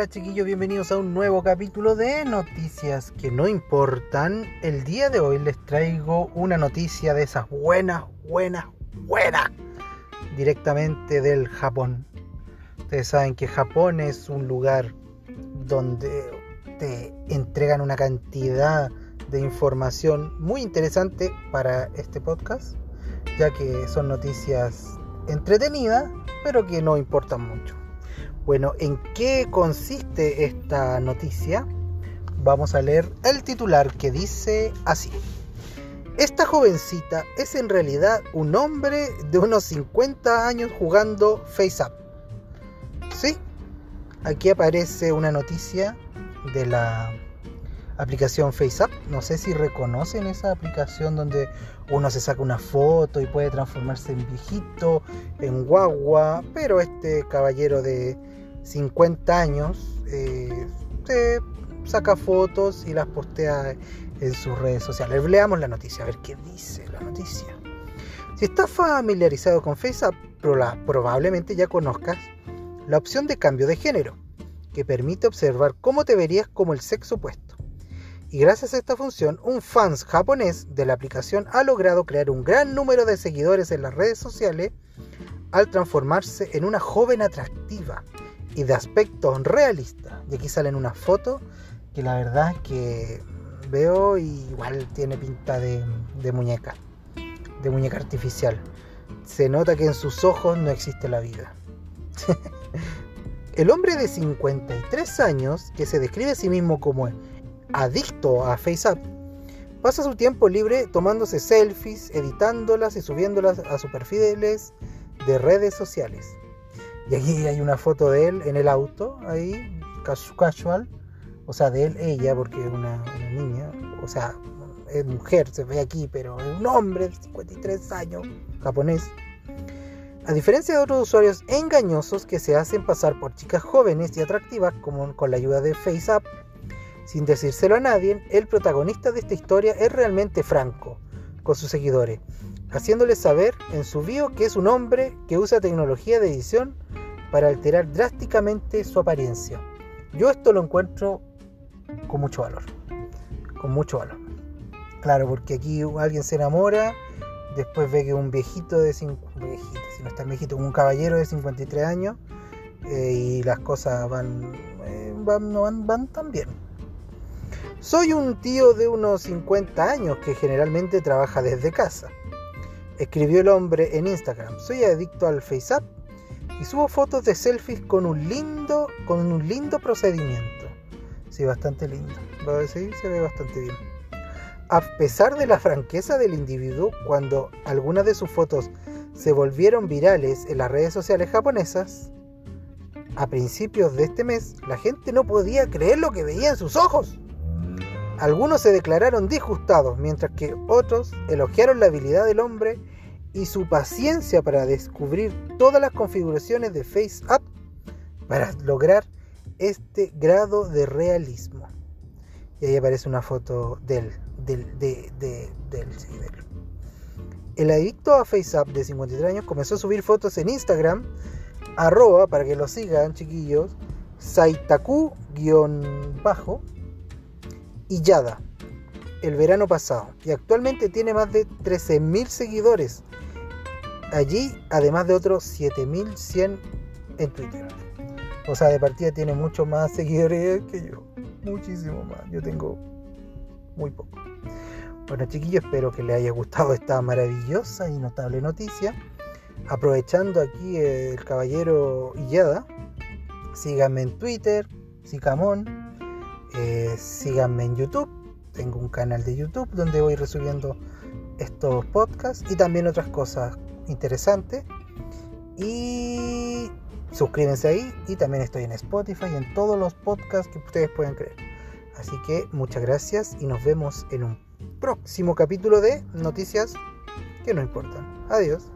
Hola chiquillos, bienvenidos a un nuevo capítulo de Noticias que no importan. El día de hoy les traigo una noticia de esas buenas, buenas, buenas, directamente del Japón. Ustedes saben que Japón es un lugar donde te entregan una cantidad de información muy interesante para este podcast, ya que son noticias entretenidas, pero que no importan mucho. Bueno, ¿en qué consiste esta noticia? Vamos a leer el titular que dice así. Esta jovencita es en realidad un hombre de unos 50 años jugando Face Up. Sí, aquí aparece una noticia de la aplicación FaceApp. No sé si reconocen esa aplicación donde uno se saca una foto y puede transformarse en viejito, en guagua, pero este caballero de 50 años eh, se saca fotos y las postea en sus redes sociales. Leamos la noticia, a ver qué dice la noticia. Si estás familiarizado con FaceApp, probablemente ya conozcas la opción de cambio de género, que permite observar cómo te verías como el sexo opuesto. Y gracias a esta función, un fans japonés de la aplicación ha logrado crear un gran número de seguidores en las redes sociales al transformarse en una joven atractiva y de aspecto realista. Y aquí salen unas fotos que la verdad es que veo y igual tiene pinta de, de muñeca, de muñeca artificial. Se nota que en sus ojos no existe la vida. El hombre de 53 años, que se describe a sí mismo como adicto a FaceApp, pasa su tiempo libre tomándose selfies, editándolas y subiéndolas a sus perfiles de redes sociales. Y aquí hay una foto de él en el auto, ahí, casual, o sea, de él, ella, porque es una, niña, o sea, es mujer, se ve aquí, pero es un hombre de 53 años, japonés. A diferencia de otros usuarios engañosos que se hacen pasar por chicas jóvenes y atractivas, como con la ayuda de FaceApp, sin decírselo a nadie, el protagonista de esta historia es realmente franco con sus seguidores, haciéndoles saber en su bio que es un hombre que usa tecnología de edición para alterar drásticamente su apariencia. Yo esto lo encuentro con mucho valor, con mucho valor. Claro, porque aquí alguien se enamora, después ve que un viejito de 50, viejito, si no está viejito, un caballero de 53 años, eh, y las cosas van, eh, van, van, van tan bien. Soy un tío de unos 50 años que generalmente trabaja desde casa. Escribió el hombre en Instagram. Soy adicto al FaceApp y subo fotos de selfies con un lindo, con un lindo procedimiento. Sí, bastante lindo. Sí, se ve bastante bien. A pesar de la franqueza del individuo, cuando algunas de sus fotos se volvieron virales en las redes sociales japonesas, a principios de este mes, la gente no podía creer lo que veía en sus ojos. Algunos se declararon disgustados, mientras que otros elogiaron la habilidad del hombre y su paciencia para descubrir todas las configuraciones de FaceApp para lograr este grado de realismo. Y ahí aparece una foto del, del, de, del, El adicto a FaceApp de 53 años comenzó a subir fotos en Instagram, arroba, para que lo sigan chiquillos, saitaku-bajo, y Yada el verano pasado y actualmente tiene más de 13.000 seguidores allí, además de otros 7.100 en Twitter. O sea, de partida tiene mucho más seguidores que yo, muchísimo más. Yo tengo muy poco. Bueno, chiquillos, espero que les haya gustado esta maravillosa y notable noticia. Aprovechando aquí el caballero Yada síganme en Twitter, Sicamón eh, síganme en YouTube. Tengo un canal de YouTube donde voy resubiendo estos podcasts y también otras cosas interesantes. Y suscríbanse ahí. Y también estoy en Spotify y en todos los podcasts que ustedes puedan creer. Así que muchas gracias y nos vemos en un próximo capítulo de Noticias que no importan. Adiós.